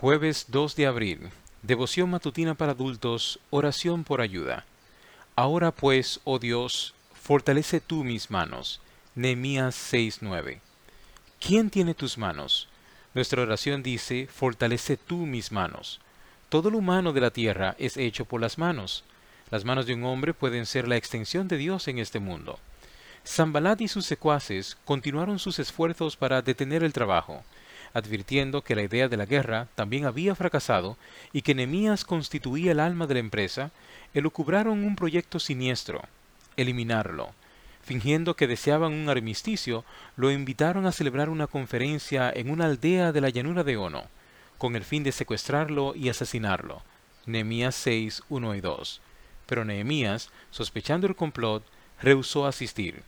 Jueves 2 de abril. Devoción matutina para adultos. Oración por ayuda. Ahora pues, oh Dios, fortalece tú mis manos. Nehemías 6:9. ¿Quién tiene tus manos? Nuestra oración dice, fortalece tú mis manos. Todo lo humano de la tierra es hecho por las manos. Las manos de un hombre pueden ser la extensión de Dios en este mundo. Zambalat y sus secuaces continuaron sus esfuerzos para detener el trabajo, advirtiendo que la idea de la guerra también había fracasado y que Nemías constituía el alma de la empresa, elucubraron un proyecto siniestro, eliminarlo. Fingiendo que deseaban un armisticio, lo invitaron a celebrar una conferencia en una aldea de la llanura de Ono, con el fin de secuestrarlo y asesinarlo. Nehemías 6, 1 y 2. Pero Nehemías, sospechando el complot, rehusó asistir.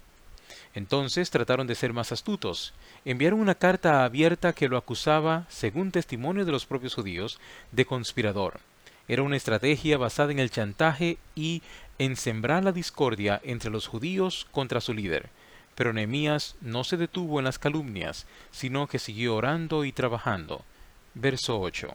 Entonces trataron de ser más astutos. Enviaron una carta abierta que lo acusaba, según testimonio de los propios judíos, de conspirador. Era una estrategia basada en el chantaje y en sembrar la discordia entre los judíos contra su líder. Pero Nehemías no se detuvo en las calumnias, sino que siguió orando y trabajando. Verso 8.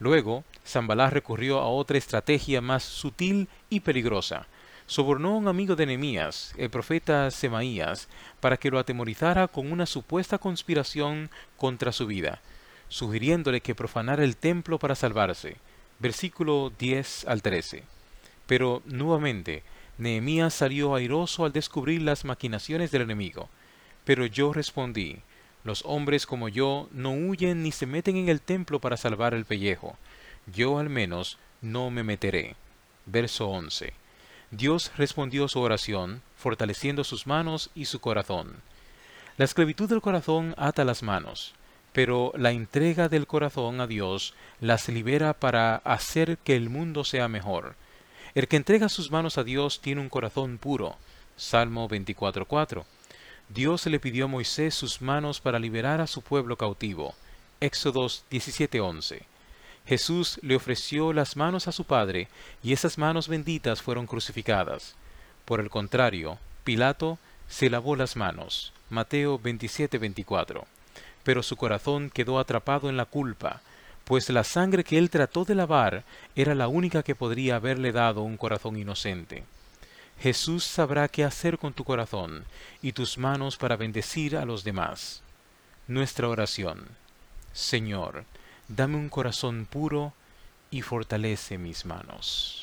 Luego, Zambalá recurrió a otra estrategia más sutil y peligrosa sobornó a un amigo de Nehemías, el profeta Semaías, para que lo atemorizara con una supuesta conspiración contra su vida, sugiriéndole que profanara el templo para salvarse. Versículo 10 al 13. Pero nuevamente, Nehemías salió airoso al descubrir las maquinaciones del enemigo. Pero yo respondí, los hombres como yo no huyen ni se meten en el templo para salvar el pellejo. Yo al menos no me meteré. Verso 11. Dios respondió su oración, fortaleciendo sus manos y su corazón. La esclavitud del corazón ata las manos, pero la entrega del corazón a Dios las libera para hacer que el mundo sea mejor. El que entrega sus manos a Dios tiene un corazón puro. Salmo 24.4. Dios le pidió a Moisés sus manos para liberar a su pueblo cautivo. Éxodos 17.11. Jesús le ofreció las manos a su Padre, y esas manos benditas fueron crucificadas. Por el contrario, Pilato se lavó las manos. Mateo 27:24. Pero su corazón quedó atrapado en la culpa, pues la sangre que él trató de lavar era la única que podría haberle dado un corazón inocente. Jesús sabrá qué hacer con tu corazón y tus manos para bendecir a los demás. Nuestra oración. Señor, dame un corazón puro y fortalece mis manos.